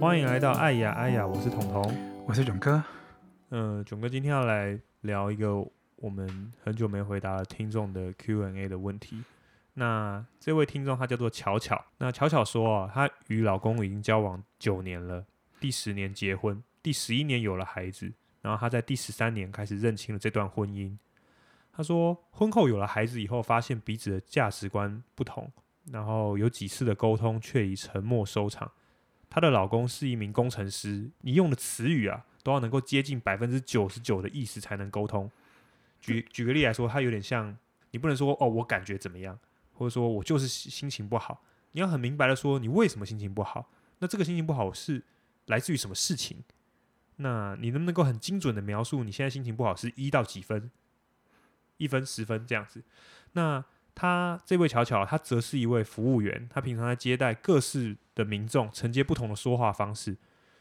欢迎来到爱雅爱雅，我是彤彤，我是囧哥。嗯，囧哥今天要来聊一个我们很久没回答了听众的 Q&A 的问题。那这位听众他叫做巧巧，那巧巧说啊，她与老公已经交往九年了，第十年结婚，第十一年有了孩子，然后她在第十三年开始认清了这段婚姻。她说，婚后有了孩子以后，发现彼此的价值观不同，然后有几次的沟通却以沉默收场。她的老公是一名工程师，你用的词语啊，都要能够接近百分之九十九的意思才能沟通。举举个例来说，他有点像，你不能说哦，我感觉怎么样，或者说我就是心情不好，你要很明白的说你为什么心情不好。那这个心情不好是来自于什么事情？那你能不能够很精准的描述你现在心情不好是一到几分？一分、十分这样子？那。他这位巧巧，他则是一位服务员。他平常在接待各式的民众，承接不同的说话方式，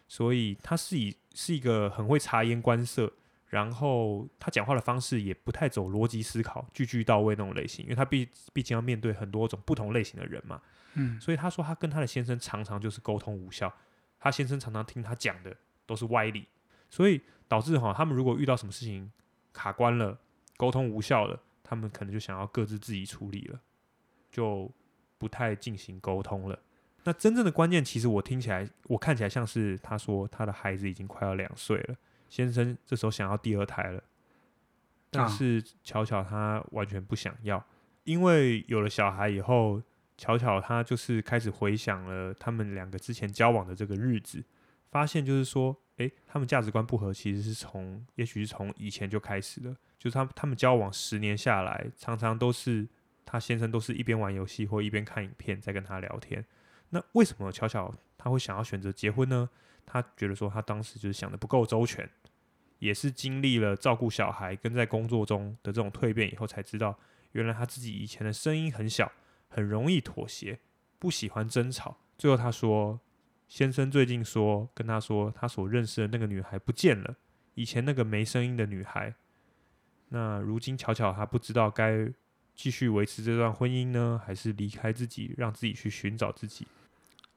所以他是以是一个很会察言观色，然后他讲话的方式也不太走逻辑思考，句句到位那种类型。因为他毕毕竟要面对很多种不同类型的人嘛，嗯，所以他说他跟他的先生常常就是沟通无效，他先生常常听他讲的都是歪理，所以导致哈，他们如果遇到什么事情卡关了，沟通无效了。他们可能就想要各自自己处理了，就不太进行沟通了。那真正的关键，其实我听起来，我看起来像是他说他的孩子已经快要两岁了，先生这时候想要第二胎了，但是巧巧他完全不想要，因为有了小孩以后，巧巧他就是开始回想了他们两个之前交往的这个日子，发现就是说，诶，他们价值观不合，其实是从，也许是从以前就开始了。就是他他们交往十年下来，常常都是他先生都是一边玩游戏或一边看影片在跟他聊天。那为什么巧巧他会想要选择结婚呢？他觉得说他当时就是想得不够周全，也是经历了照顾小孩跟在工作中的这种蜕变以后，才知道原来他自己以前的声音很小，很容易妥协，不喜欢争吵。最后他说，先生最近说跟他说，他所认识的那个女孩不见了，以前那个没声音的女孩。那如今巧巧她不知道该继续维持这段婚姻呢，还是离开自己，让自己去寻找自己？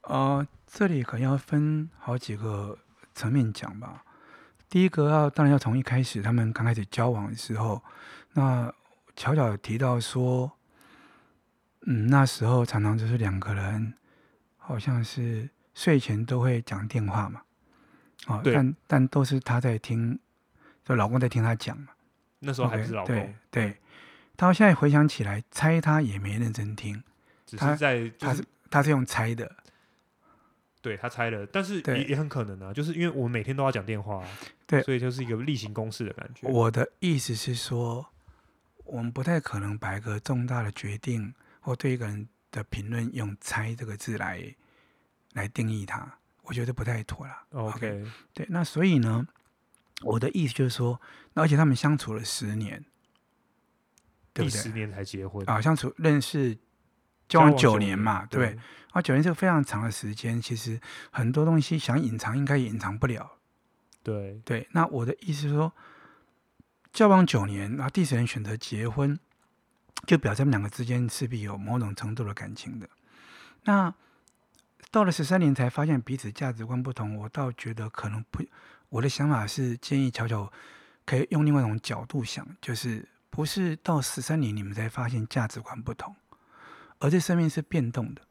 呃，这里可能要分好几个层面讲吧。第一个要当然要从一开始他们刚开始交往的时候，那巧巧提到说，嗯，那时候常常就是两个人，好像是睡前都会讲电话嘛，哦，但但都是她在听，就老公在听她讲嘛。那时候还不是老公，对对，他现在回想起来，猜他也没认真听，只是在、就是、他是他是用猜的，对他猜了，但是也也很可能啊，就是因为我们每天都要讲电话、啊，对，所以就是一个例行公事的感觉。我的意思是说，我们不太可能把一个重大的决定或对一个人的评论用“猜”这个字来来定义它，我觉得不太妥了。OK，, okay 对，那所以呢？我的意思就是说，而且他们相处了十年，对不对？十年才结婚啊，相处认识交往九年嘛，对不对？对啊，九年是个非常长的时间，其实很多东西想隐藏应该也隐藏不了。对对，那我的意思是说，交往九年，然后第十年选择结婚，就表示他们两个之间势必有某种程度的感情的。那到了十三年才发现彼此价值观不同，我倒觉得可能不。我的想法是建议巧巧可以用另外一种角度想，就是不是到十三年你们才发现价值观不同，而这生命是变动的。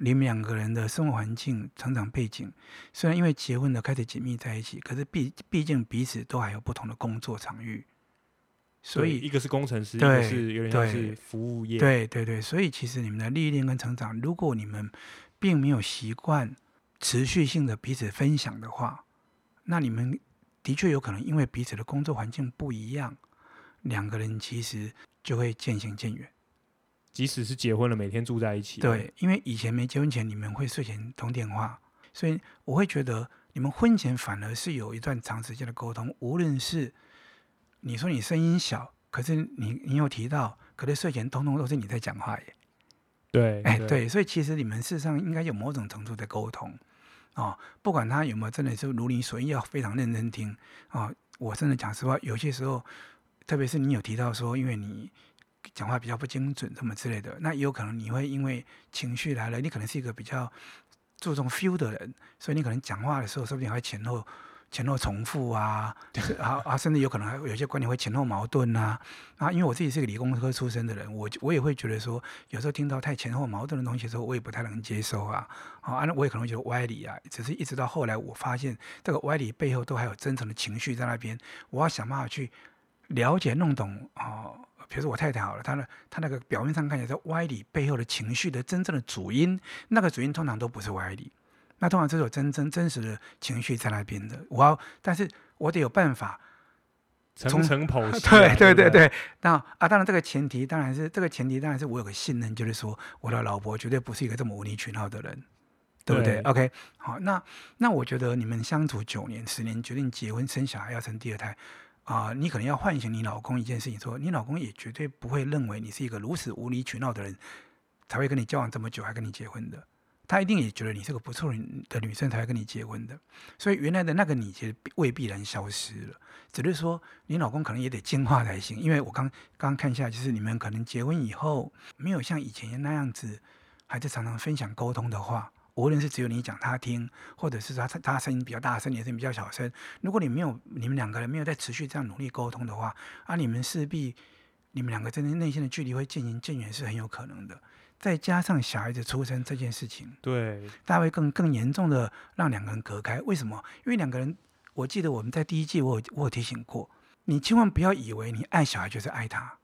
你们两个人的生活环境、成长背景，虽然因为结婚了开始紧密在一起，可是毕毕竟彼此都还有不同的工作场域，所以一个是工程师，一个是有点像是服务业，对对对。所以其实你们的历练跟成长，如果你们并没有习惯持续性的彼此分享的话，那你们的确有可能因为彼此的工作环境不一样，两个人其实就会渐行渐远。即使是结婚了，每天住在一起。对，因为以前没结婚前，你们会睡前通电话，所以我会觉得你们婚前反而是有一段长时间的沟通。无论是你说你声音小，可是你你有提到，可是睡前通通都是你在讲话耶。对，哎，对，所以其实你们事实上应该有某种程度的沟通。哦，不管他有没有真的是如你所愿，要非常认真听啊、哦！我真的讲实话，有些时候，特别是你有提到说，因为你讲话比较不精准，什么之类的。那也有可能你会因为情绪来了，你可能是一个比较注重 feel 的人，所以你可能讲话的时候，说不定还会前后。前后重复啊，啊啊，甚至有可能还有些观点会前后矛盾啊。啊，因为我自己是个理工科出身的人，我我也会觉得说，有时候听到太前后矛盾的东西的时候，我也不太能接受啊。啊，那我也可能觉得歪理啊。只是一直到后来，我发现这个歪理背后都还有真诚的情绪在那边，我要想办法去了解弄懂啊。比如说我太太好了，她的她那个表面上看起来是歪理背后的情绪的真正的主因，那个主因通常都不是歪理。那通常这种真真真实的情绪在那边的，我要，但是我得有办法层层剖析。对对对对，那啊，当然这个前提当然是这个前提当然是我有个信任，就是说我的老婆绝对不是一个这么无理取闹的人，对不对，对？OK，好，那那我觉得你们相处九年、十年，决定结婚生小孩要生第二胎啊，呃，你可能要唤醒你老公一件事情说，说你老公也绝对不会认为你是一个如此无理取闹的人，才会跟你交往这么久还跟你结婚的。他一定也觉得你是个不错的女生，才会跟你结婚的。所以原来的那个你其实未必然消失了，只是说你老公可能也得进化才行。因为我刚刚看一下，就是你们可能结婚以后没有像以前那样子，还是常常分享沟通的话，无论是只有你讲他听，或者是他他声音比较大声，你声音比较小声。如果你没有你们两个人没有在持续这样努力沟通的话，啊，你们势必你们两个真正内心的距离会渐行渐远，是很有可能的。再加上小孩子出生这件事情，对，大家会更更严重的让两个人隔开。为什么？因为两个人，我记得我们在第一季我有我有提醒过，你千万不要以为你爱小孩就是爱他。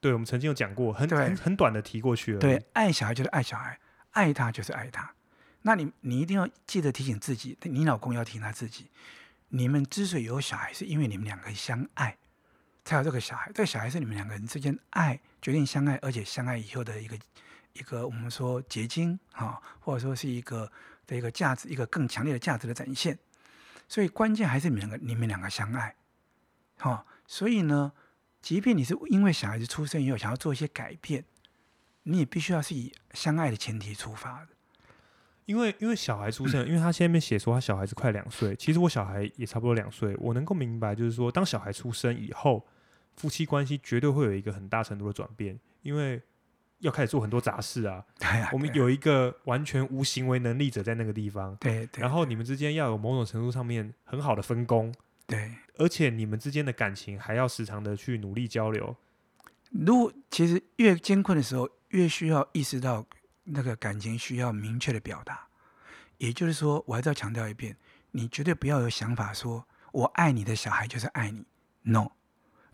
对，我们曾经有讲过，很很很短的提过去了。对，爱小孩就是爱小孩，爱他就是爱他。那你你一定要记得提醒自己，你老公要提醒他自己，你们之所以有小孩，是因为你们两个相爱。才有这个小孩，这个小孩是你们两个人之间爱决定相爱，而且相爱以后的一个一个我们说结晶啊，或者说是一个的一个价值，一个更强烈的价值的展现。所以关键还是你们两个，你们两个相爱，哈，所以呢，即便你是因为小孩子出生以后想要做一些改变，你也必须要是以相爱的前提出发的。因为因为小孩出生，因为他下面写说他小孩子快两岁，其实我小孩也差不多两岁，我能够明白，就是说当小孩出生以后。夫妻关系绝对会有一个很大程度的转变，因为要开始做很多杂事啊。对啊，我们有一个完全无行为能力者在那个地方。对，对。然后你们之间要有某种程度上面很好的分工。对。而且你们之间的感情还要时常的去努力交流。如果其实越艰困的时候，越需要意识到那个感情需要明确的表达。也就是说，我还是要强调一遍，你绝对不要有想法说我爱你的小孩就是爱你。No。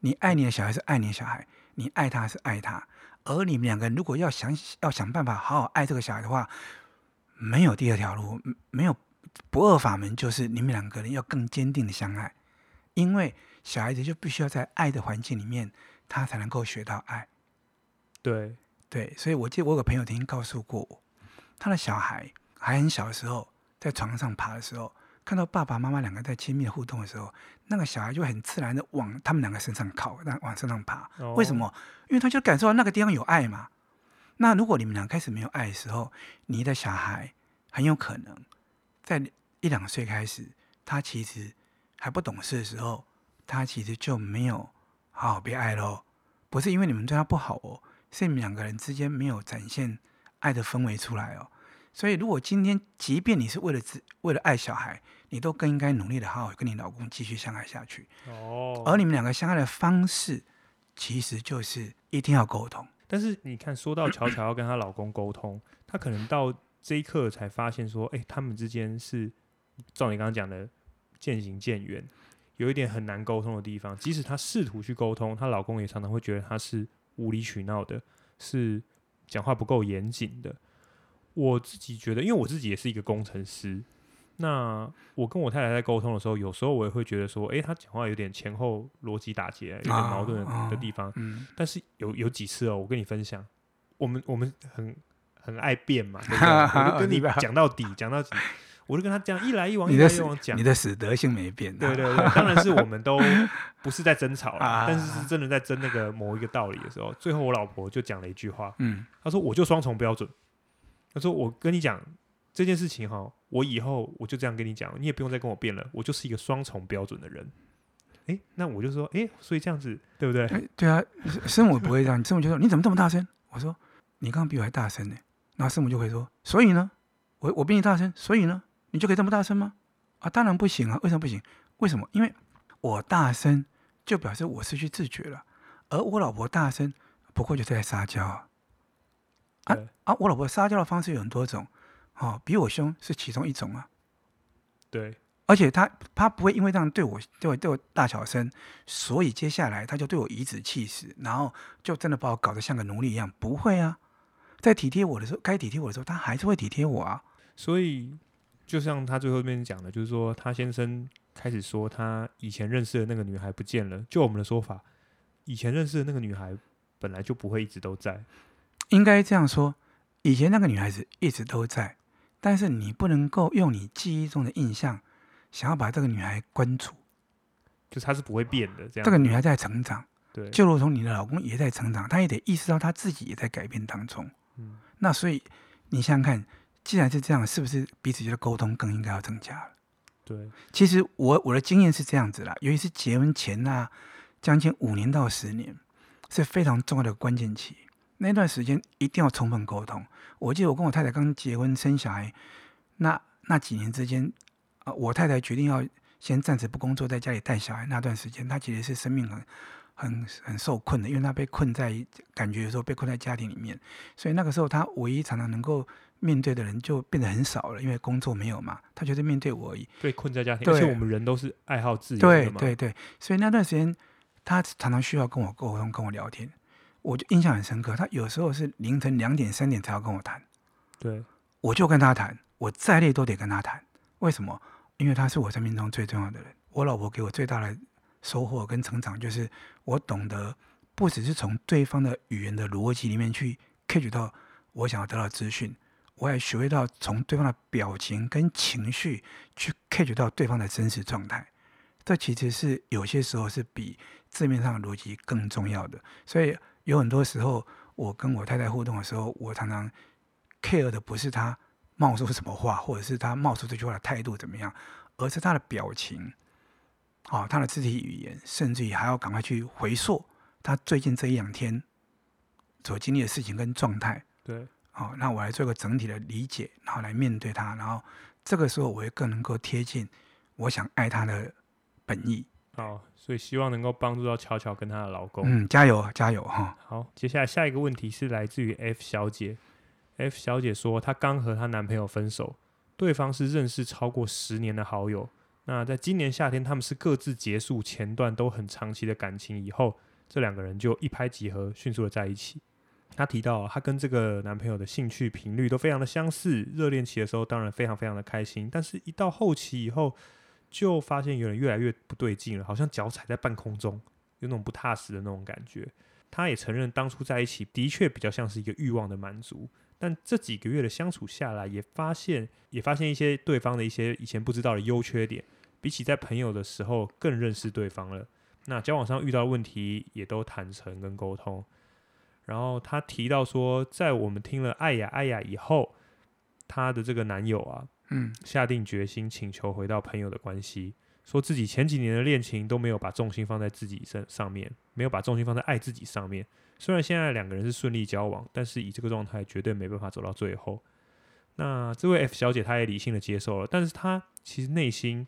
你爱你的小孩是爱你的小孩，你爱他是爱他，而你们两个人如果要想要想办法好好爱这个小孩的话，没有第二条路，没有不二法门，就是你们两个人要更坚定的相爱，因为小孩子就必须要在爱的环境里面，他才能够学到爱。对对，所以我记得我有个朋友曾经告诉过我，他的小孩还很小的时候，在床上爬的时候。看到爸爸妈妈两个在亲密的互动的时候，那个小孩就很自然的往他们两个身上靠，那往身上爬。为什么？因为他就感受到那个地方有爱嘛。那如果你们俩开始没有爱的时候，你的小孩很有可能在一两岁开始，他其实还不懂事的时候，他其实就没有好好被爱喽。不是因为你们对他不好哦，是你们两个人之间没有展现爱的氛围出来哦。所以，如果今天即便你是为了自为了爱小孩，你都更应该努力的好好跟你老公继续相爱下去。哦。而你们两个相爱的方式，其实就是一定要沟通。但是你看，说到巧巧要跟她老公沟通，她可能到这一刻才发现说，哎，他们之间是照你刚刚讲的渐行渐远，有一点很难沟通的地方。即使她试图去沟通，她老公也常常会觉得她是无理取闹的，是讲话不够严谨的。我自己觉得，因为我自己也是一个工程师，那我跟我太太在沟通的时候，有时候我也会觉得说，诶，她讲话有点前后逻辑打结，有点矛盾的地方。嗯，但是有有几次哦，我跟你分享，我们我们很很爱变嘛，对不对？我就跟你讲到底，讲到底，我就跟他这样一来一往，一来一往讲，你的死德性没变。对对对，当然是我们都 不是在争吵啦，但是是真的在争那个某一个道理的时候，最后我老婆就讲了一句话，嗯，她说我就双重标准。他说：“我跟你讲这件事情哈，我以后我就这样跟你讲，你也不用再跟我辩了。我就是一个双重标准的人。哎，那我就说，哎，所以这样子对不对？对啊，生母不会这样，生母就说你怎么这么大声？我说你刚刚比我还大声呢。然后生母就会说，所以呢，我我比你大声，所以呢，你就可以这么大声吗？啊，当然不行啊，为什么不行？为什么？因为我大声就表示我失去自觉了，而我老婆大声不过就是在撒娇。啊啊！我老婆撒娇的方式有很多种，哦，比我凶是其中一种啊。对，而且他他不会因为这样对我对我对我大小声，所以接下来他就对我颐指气使，然后就真的把我搞得像个奴隶一样。不会啊，在体贴我的时候，该体贴我的时候，他还是会体贴我啊。所以，就像他最后面讲的，就是说他先生开始说他以前认识的那个女孩不见了。就我们的说法，以前认识的那个女孩本来就不会一直都在。应该这样说，以前那个女孩子一直都在，但是你不能够用你记忆中的印象，想要把这个女孩关住，就她是不会变的。这样，这个女孩在成长，对，就如同你的老公也在成长，他也得意识到他自己也在改变当中。嗯，那所以你想想看，既然是这样，是不是彼此间的沟通更应该要增加了？对，其实我我的经验是这样子啦，尤其是结婚前呐、啊，将近五年到十年是非常重要的关键期。那段时间一定要充分沟通。我记得我跟我太太刚结婚生小孩，那那几年之间，啊，我太太决定要先暂时不工作，在家里带小孩。那段时间，她其实是生命很很很受困的，因为她被困在感觉有时候被困在家庭里面。所以那个时候，她唯一常常能够面对的人就变得很少了，因为工作没有嘛。她就是面对我而已。被困在家庭，而且我们人都是爱好自由的嘛。对对对，所以那段时间，她常常需要跟我沟通，跟我聊天。我就印象很深刻，他有时候是凌晨两点、三点才要跟我谈，对，我就跟他谈，我再累都得跟他谈。为什么？因为他是我生命中最重要的人。我老婆给我最大的收获跟成长，就是我懂得不只是从对方的语言的逻辑里面去 catch 到我想要得到资讯，我也学会到从对方的表情跟情绪去 catch 到对方的真实状态。这其实是有些时候是比字面上的逻辑更重要的。所以。有很多时候，我跟我太太互动的时候，我常常 care 的不是她冒出什么话，或者是她冒出这句话的态度怎么样，而是她的表情，啊、哦，她的肢体语言，甚至于还要赶快去回溯她最近这一两天所经历的事情跟状态。对，好、哦，那我来做一个整体的理解，然后来面对他，然后这个时候我会更能够贴近我想爱他的本意。好，所以希望能够帮助到巧巧跟她的老公。嗯，加油，加油哈！好，接下来下一个问题是来自于 F 小姐。F 小姐说，她刚和她男朋友分手，对方是认识超过十年的好友。那在今年夏天，他们是各自结束前段都很长期的感情以后，这两个人就一拍即合，迅速的在一起。她提到，她跟这个男朋友的兴趣频率都非常的相似，热恋期的时候当然非常非常的开心，但是一到后期以后。就发现有点越来越不对劲了，好像脚踩在半空中，有那种不踏实的那种感觉。他也承认当初在一起的确比较像是一个欲望的满足，但这几个月的相处下来，也发现 也发现一些对方的一些以前不知道的优缺点，比起在朋友的时候更认识对方了。那交往上遇到的问题也都坦诚跟沟通。然后他提到说，在我们听了爱雅爱雅以后，他的这个男友啊。嗯，下定决心请求回到朋友的关系，说自己前几年的恋情都没有把重心放在自己身上面，没有把重心放在爱自己上面。虽然现在两个人是顺利交往，但是以这个状态绝对没办法走到最后。那这位 F 小姐她也理性的接受了，但是她其实内心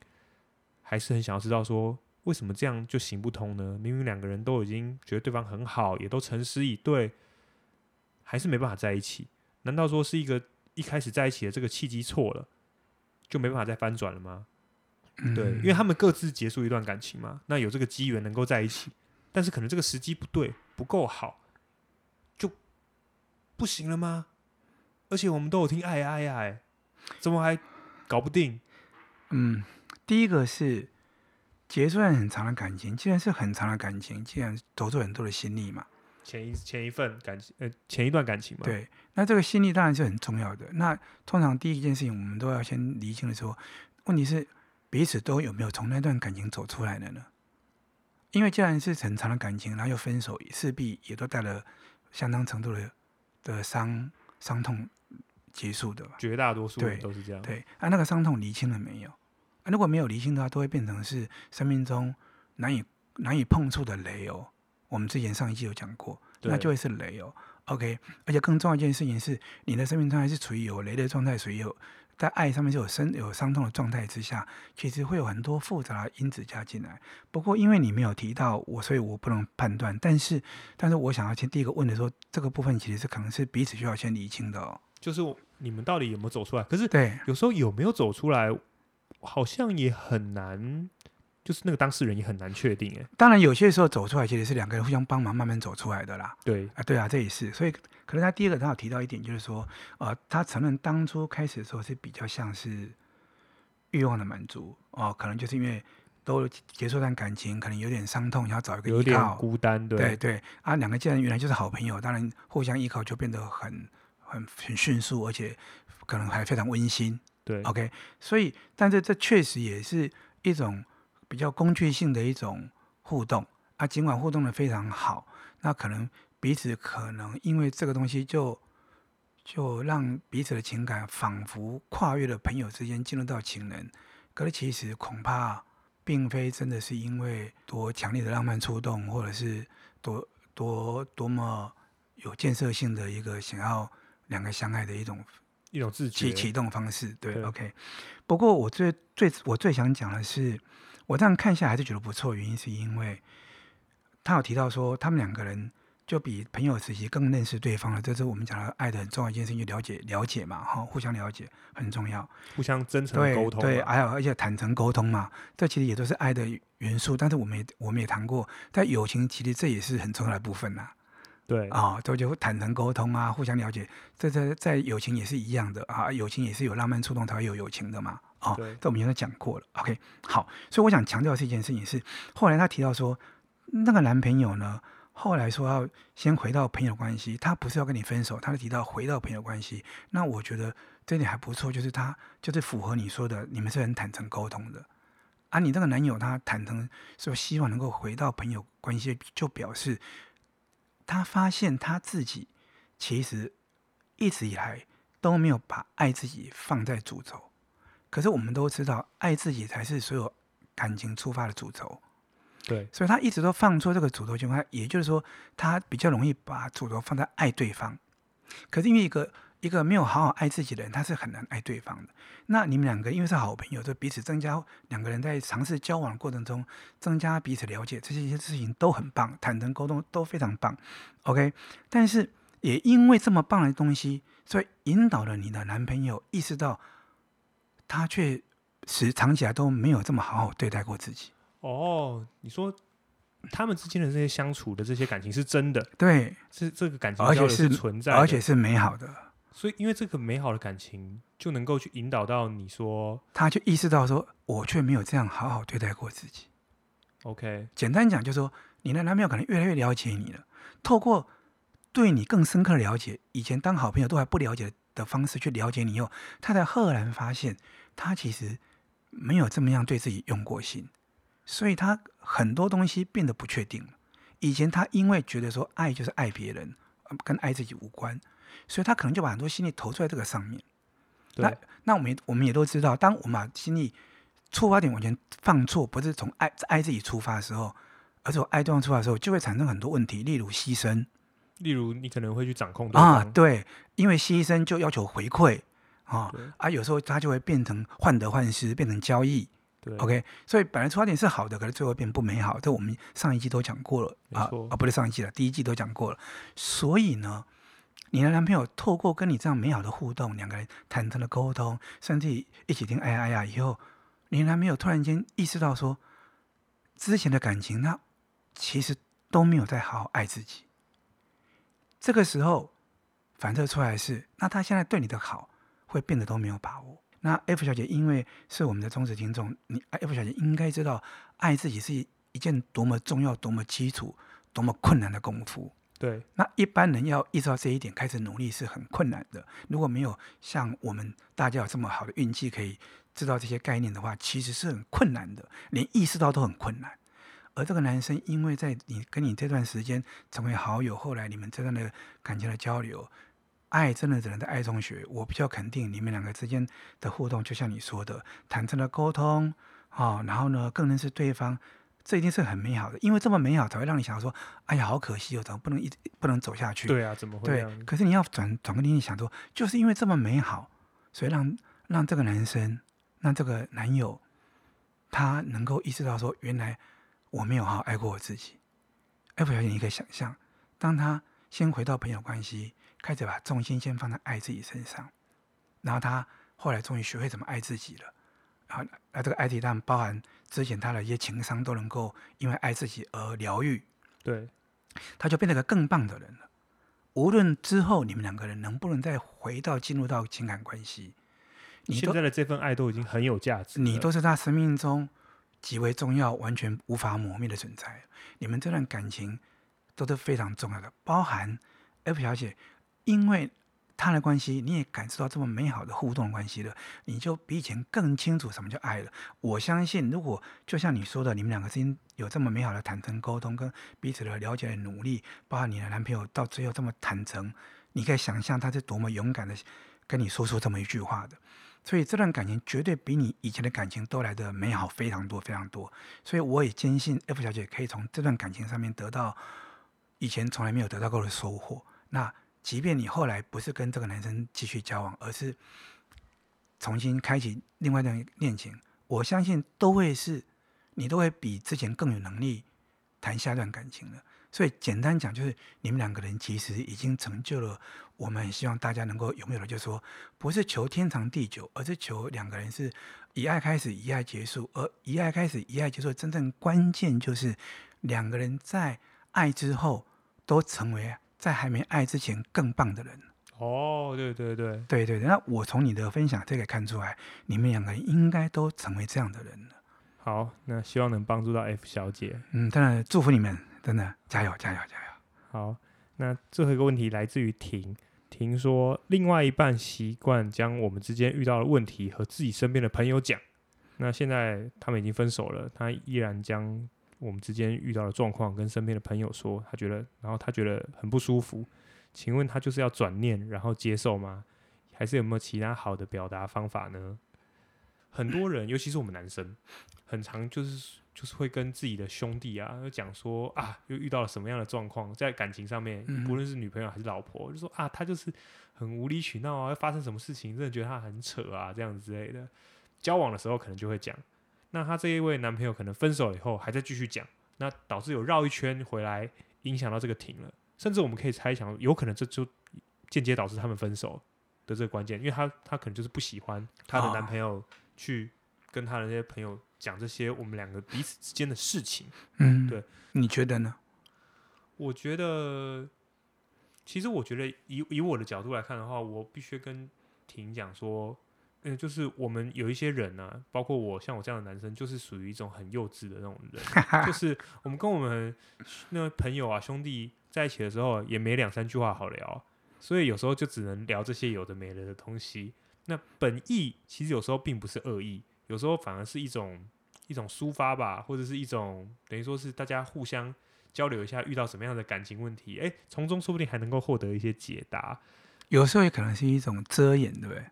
还是很想要知道说，为什么这样就行不通呢？明明两个人都已经觉得对方很好，也都诚实以对，还是没办法在一起？难道说是一个一开始在一起的这个契机错了？就没办法再翻转了吗？嗯、对，因为他们各自结束一段感情嘛，那有这个机缘能够在一起，但是可能这个时机不对，不够好，就不行了吗？而且我们都有听爱爱爱，怎么还搞不定？嗯，第一个是结束了很长的感情，既然是很长的感情，既然投入很多的心力嘛。前一前一份感情，呃，前一段感情嘛。对，那这个心力当然是很重要的。那通常第一件事情，我们都要先厘清的时候，问题是彼此都有没有从那段感情走出来的呢？因为既然是很长的感情，然后又分手，势必也都带了相当程度的的伤伤痛结束的吧。绝大多数对都是这样。对，对啊，那个伤痛厘清了没有？啊，如果没有厘清的话，都会变成是生命中难以难以碰触的雷哦。我们之前上一季有讲过，那就会是雷哦。OK，而且更重要一件事情是，你的生命状态是处于有雷的状态，属于有在爱上面是有伤有伤痛的状态之下，其实会有很多复杂的因子加进来。不过因为你没有提到我，所以我不能判断。但是，但是我想要先第一个问的说，这个部分其实是可能是彼此需要先理清的哦。就是你们到底有没有走出来？可是对，有时候有没有走出来，好像也很难。就是那个当事人也很难确定哎，当然有些时候走出来其实是两个人互相帮忙慢慢走出来的啦。对啊，对啊，这也是。所以可能他第二个他有提到一点，就是说，呃，他承认当初开始的时候是比较像是欲望的满足哦、呃，可能就是因为都结束段感情，可能有点伤痛，要找一个依靠，有点孤单，对对对啊，两个既然原来就是好朋友，当然互相依靠就变得很很很迅速，而且可能还非常温馨。对，OK，所以但是这确实也是一种。比较工具性的一种互动啊，尽管互动的非常好，那可能彼此可能因为这个东西就就让彼此的情感仿佛跨越了朋友之间进入到情人，可是其实恐怕并非真的是因为多强烈的浪漫触动，或者是多多多么有建设性的一个想要两个相爱的一种一种自启启动方式。对，对，OK。不过我最最我最想讲的是。我这样看下来还是觉得不错，原因是因为他有提到说，他们两个人就比朋友时期更认识对方了。这是我们讲的爱的很重要一件事情，就了解了解嘛，哈，互相了解很重要，互相真诚的沟通，对，还有而且坦诚沟通嘛，这其实也都是爱的元素。但是我们也我们也谈过，在友情其实这也是很重要的部分呐。对啊，都就坦诚沟通啊，互相了解，这在在友情也是一样的啊，友情也是有浪漫触动才会有友情的嘛。哦，对这我们原来讲过了。OK，好，所以我想强调的是一件事情是，后来他提到说，那个男朋友呢，后来说要先回到朋友关系，他不是要跟你分手，他是提到回到朋友关系。那我觉得这点还不错，就是他就是符合你说的，你们是很坦诚沟通的。啊，你这个男友他坦诚说希望能够回到朋友关系，就表示他发现他自己其实一直以来都没有把爱自己放在主轴。可是我们都知道，爱自己才是所有感情出发的主轴。对，所以他一直都放出这个主轴情况，也就是说，他比较容易把主轴放在爱对方。可是因为一个一个没有好好爱自己的人，他是很难爱对方的。那你们两个因为是好朋友，就彼此增加两个人在尝试交往的过程中，增加彼此了解，这些一些事情都很棒，坦诚沟通都非常棒。OK，但是也因为这么棒的东西，所以引导了你的男朋友意识到。他却时藏起来都没有这么好好对待过自己。哦，你说他们之间的这些相处的这些感情是真的？对，是这个感情而且是存在的，而且是美好的。所以，因为这个美好的感情，就能够去引导到你说，他就意识到说，我却没有这样好好对待过自己。OK，简单讲，就是说你的男朋友可能越来越了解你了，透过对你更深刻的了解，以前当好朋友都还不了解的方式去了解你以后，他才赫然发现。他其实没有这么样对自己用过心，所以他很多东西变得不确定。以前他因为觉得说爱就是爱别人，跟爱自己无关，所以他可能就把很多心力投注在这个上面。那那我们我们也都知道，当我们把心力出发点完全放错，不是从爱爱自己出发的时候，而是从爱对方出发的时候，就会产生很多问题，例如牺牲，例如你可能会去掌控啊，对，因为牺牲就要求回馈。啊、哦、啊！有时候他就会变成患得患失，变成交易。对，OK。所以本来出发点是好的，可是最后变不美好。这我们上一季都讲过了啊啊！不是上一季了，第一季都讲过了。所以呢，你的男朋友透过跟你这样美好的互动，两个人坦诚的沟通，甚至一起听哎呀哎呀以后，你的男朋友突然间意识到说，之前的感情他其实都没有在好好爱自己。这个时候反射出来是，那他现在对你的好。会变得都没有把握。那 F 小姐因为是我们的忠实听众，你 F 小姐应该知道，爱自己是一件多么重要、多么基础、多么困难的功夫。对。那一般人要意识到这一点，开始努力是很困难的。如果没有像我们大家有这么好的运气，可以知道这些概念的话，其实是很困难的，连意识到都很困难。而这个男生，因为在你跟你这段时间成为好友，后来你们这段的感情的交流。爱真的只能在爱中学。我比较肯定你们两个之间的互动，就像你说的，坦诚的沟通啊、哦，然后呢，更认识对方，这一定是很美好的，因为这么美好才会让你想说，哎呀，好可惜哦，怎么不能一直不能走下去？对啊，怎么会？对，可是你要转转个念想说，就是因为这么美好，所以让让这个男生，让这个男友，他能够意识到说，原来我没有好好爱过我自己。F 小姐，你可以想象，当他先回到朋友关系，开始把重心先放在爱自己身上，然后他后来终于学会怎么爱自己了。然后，那这个爱自己当然包含之前他的一些情商都能够因为爱自己而疗愈，对，他就变成个更棒的人了。无论之后你们两个人能不能再回到进入到情感关系，你现在的这份爱都已经很有价值，你都是他生命中极为重要、完全无法磨灭的存在。你们这段感情都是非常重要的，包含 F 小姐，因为。他的关系，你也感受到这么美好的互动关系了，你就比以前更清楚什么叫爱了。我相信，如果就像你说的，你们两个之间有这么美好的坦诚沟通，跟彼此的了解的努力，包括你的男朋友到最后这么坦诚，你可以想象他是多么勇敢的跟你说出这么一句话的。所以这段感情绝对比你以前的感情都来的美好非常多非常多。所以我也坚信 F 小姐可以从这段感情上面得到以前从来没有得到过的收获。那。即便你后来不是跟这个男生继续交往，而是重新开启另外一段恋情，我相信都会是你都会比之前更有能力谈下一段感情了。所以简单讲，就是你们两个人其实已经成就了我们希望大家能够拥有的，就是说不是求天长地久，而是求两个人是以爱开始，以爱结束。而以爱开始，以爱结束，真正关键就是两个人在爱之后都成为。在还没爱之前更棒的人哦，对对对对对，那我从你的分享这个看出来，你们两个人应该都成为这样的人了。好，那希望能帮助到 F 小姐。嗯，真的祝福你们，真的加油加油加油！好，那最后一个问题来自于婷，婷说另外一半习惯将我们之间遇到的问题和自己身边的朋友讲，那现在他们已经分手了，他依然将。我们之间遇到的状况，跟身边的朋友说，他觉得，然后他觉得很不舒服。请问他就是要转念，然后接受吗？还是有没有其他好的表达方法呢？很多人，尤其是我们男生，很常就是就是会跟自己的兄弟啊，讲说啊，又遇到了什么样的状况，在感情上面，不论是女朋友还是老婆，就说啊，他就是很无理取闹啊，会发生什么事情，真的觉得他很扯啊，这样子之类的。交往的时候可能就会讲。那他这一位男朋友可能分手以后还在继续讲，那导致有绕一圈回来，影响到这个停了。甚至我们可以猜想，有可能这就间接导致他们分手的这个关键，因为她她可能就是不喜欢她的男朋友去跟他的那些朋友讲这些我们两个彼此之间的事情。嗯，对，你觉得呢？我觉得，其实我觉得以以我的角度来看的话，我必须跟婷讲说。嗯，就是我们有一些人呢、啊，包括我，像我这样的男生，就是属于一种很幼稚的那种人。就是我们跟我们那个朋友啊、兄弟在一起的时候，也没两三句话好聊，所以有时候就只能聊这些有的没的的东西。那本意其实有时候并不是恶意，有时候反而是一种一种抒发吧，或者是一种等于说是大家互相交流一下遇到什么样的感情问题，哎，从中说不定还能够获得一些解答。有时候也可能是一种遮掩，对不对？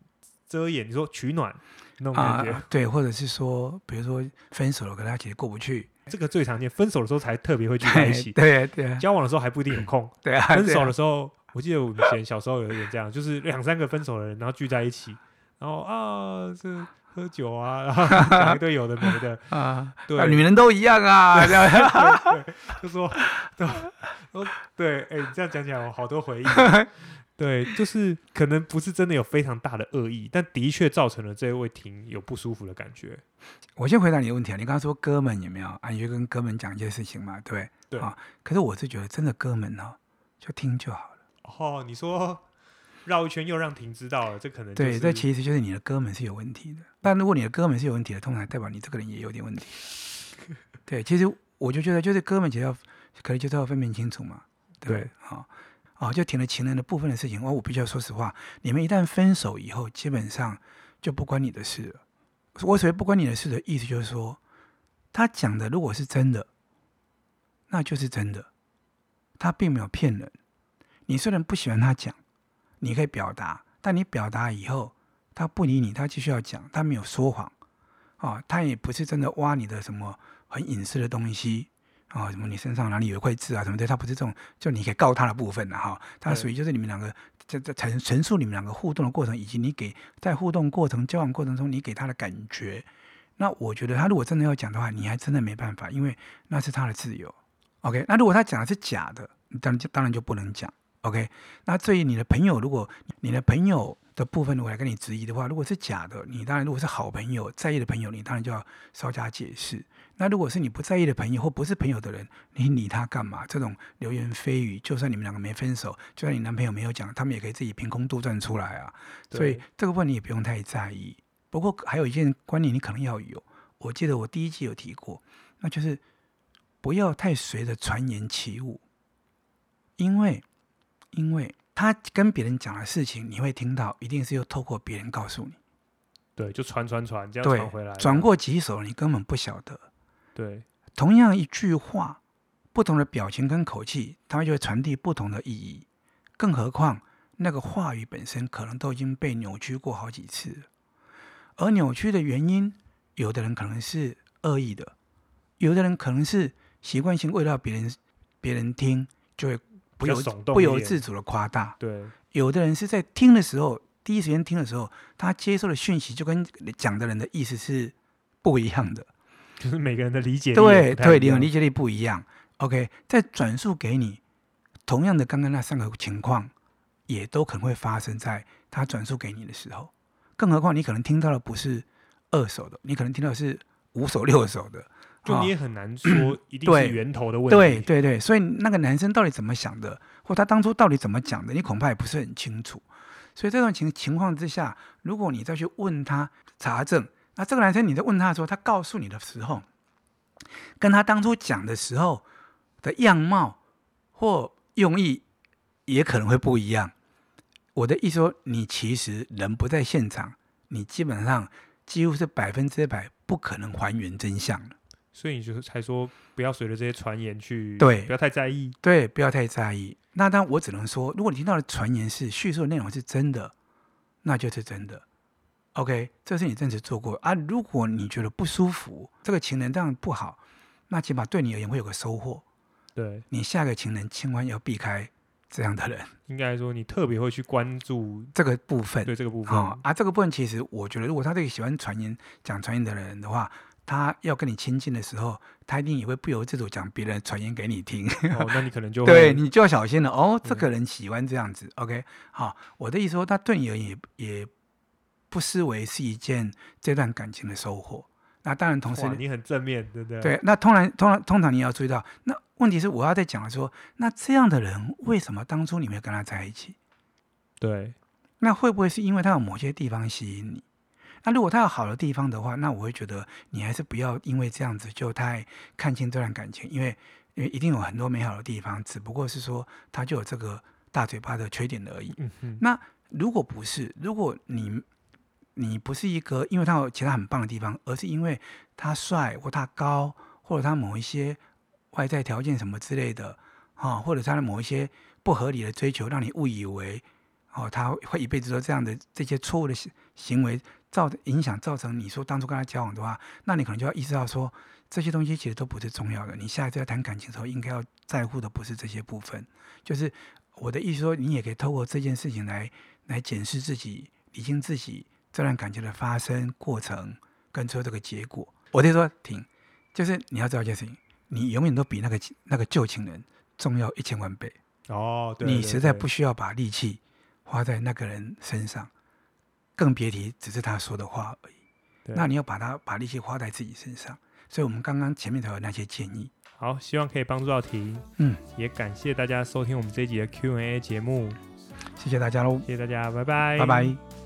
遮掩，你说取暖那种感觉，啊，对，或者是说，比如说分手了，可他其实过不去，这个最常见。分手的时候才特别会聚在一起，对对，对。交往的时候还不一定有空，对啊。分手的时候，我记得我们以前小时候有一点这样，就是两三个分手的人，然后聚在一起，然后啊，这喝酒啊，然后讲一堆有的没的 啊，对啊，女人都一样啊，对对，对，就说，对，对，哎，你这样讲起来，我好多回忆。对，就是可能不是真的有非常大的恶意，但的确造成了这一位婷有不舒服的感觉。我先回答你的问题啊，你刚刚说哥们有没有啊？你就跟哥们讲一件事情嘛，对对啊。可是我是觉得真的哥们哦，就听就好了。哦，你说绕一圈又让婷知道了，这可能、就是、对，这其实就是你的哥们是有问题的。但如果你的哥们是有问题的，通常代表你这个人也有点问题。对，其实我就觉得就是哥们只要可能就是要分辨清楚嘛，对啊。哦，就停了情人的部分的事情。我我必须要说实话，你们一旦分手以后，基本上就不关你的事了。我所谓不关你的事的意思，就是说，他讲的如果是真的，那就是真的，他并没有骗人。你虽然不喜欢他讲，你可以表达，但你表达以后，他不理你，他继续要讲，他没有说谎，啊、哦，他也不是真的挖你的什么很隐私的东西啊，什么你身上哪里有一块痣啊什么的，他不是这种，就你可以告他的部分的哈。他属于就是你们两个在在陈陈述你们两个互动的过程，以及你给在互动过程交往过程中你给他的感觉。那我觉得他如果真的要讲的话，你还真的没办法，因为那是他的自由。OK，那如果他讲的是假的，当然就当然就不能讲。OK，那至于你的朋友，如果你的朋友的部分我来跟你质疑的话，如果是假的，你当然如果是好朋友在意的朋友，你当然就要稍加解释。那如果是你不在意的朋友或不是朋友的人，你理他干嘛？这种流言蜚语，就算你们两个没分手，就算你男朋友没有讲，他们也可以自己凭空杜撰出来啊。所以这个问题也不用太在意。不过还有一件观念，你可能要有。我记得我第一季有提过，那就是不要太随着传言起舞，因为因为他跟别人讲的事情，你会听到，一定是又透过别人告诉你。对，就传传传，这样传回来，转过几手，你根本不晓得。对，同样一句话，不同的表情跟口气，它就会传递不同的意义。更何况那个话语本身，可能都已经被扭曲过好几次。而扭曲的原因，有的人可能是恶意的，有的人可能是习惯性为了别人别人听，就会不由不由自主的夸大。对，有的人是在听的时候，第一时间听的时候，他接受的讯息就跟讲的人的意思是不一样的，就是每个人的理解力对对，理理解力不一样。OK，再转述给你，同样的刚刚那三个情况，也都可能会发生在他转述给你的时候。更何况你可能听到的不是二手的，你可能听到的是五手六手的，就你也很难说 一定是源头的问题。对对对，所以那个男生到底怎么想的，或他当初到底怎么讲的，你恐怕也不是很清楚。所以这种情情况之下，如果你再去问他查证，那这个男生你在问他的时候，他告诉你的时候，跟他当初讲的时候的样貌或用意也可能会不一样。我的意思说，你其实人不在现场，你基本上几乎是百分之百不可能还原真相的。所以你就才说不要随着这些传言去，对，不要太在意，对，不要太在意。那当然，我只能说，如果你听到的传言是叙述的内容是真的，那就是真的。OK，这是你真实做过啊。如果你觉得不舒服，这个情人这样不好，那起码对你而言会有个收获。对，你下个情人千万要避开。这样的人，应该说你特别会去关注这个部分，对这个部分、哦、啊，这个部分其实我觉得，如果他这个喜欢传言、讲传言的人的话，他要跟你亲近的时候，他一定也会不由自主讲别人传言给你听。哦，那你可能就对你就要小心了。哦，这个人喜欢这样子。OK，好，我的意思说，他对你而言也也不失为是一件这段感情的收获。那当然，同时你很正面，对不对？对，那通常通常通常你要注意到那。问题是我要再讲说，那这样的人为什么当初你没有跟他在一起？对，那会不会是因为他有某些地方吸引你？那如果他有好的地方的话，那我会觉得你还是不要因为这样子就太看清这段感情，因为因为一定有很多美好的地方，只不过是说他就有这个大嘴巴的缺点而已。嗯哼。那如果不是，如果你你不是一个因为他有其他很棒的地方，而是因为他帅或他高或者他某一些。外在条件什么之类的，哈，或者他的某一些不合理的追求，让你误以为，哦，他会一辈子都这样的这些错误的行行为造影响造成你说当初跟他交往的话，那你可能就要意识到说，这些东西其实都不是重要的。你下一次要谈感情的时候，应该要在乎的不是这些部分。就是我的意思说，你也可以透过这件事情来来检视自己，理清自己这段感情的发生过程跟最后这个结果。我就说停，就是你要知道一件事情。你永远都比那个那个旧情人重要一千万倍哦！对对对，你实在不需要把力气花在那个人身上，更别提只是他说的话而已。那你要把他把力气花在自己身上。所以，我们刚刚前面才有那些建议。好，希望可以帮助到题。嗯，也感谢大家收听我们这一集的 Q&A 节目。谢谢大家喽！谢谢大家，拜拜，拜拜。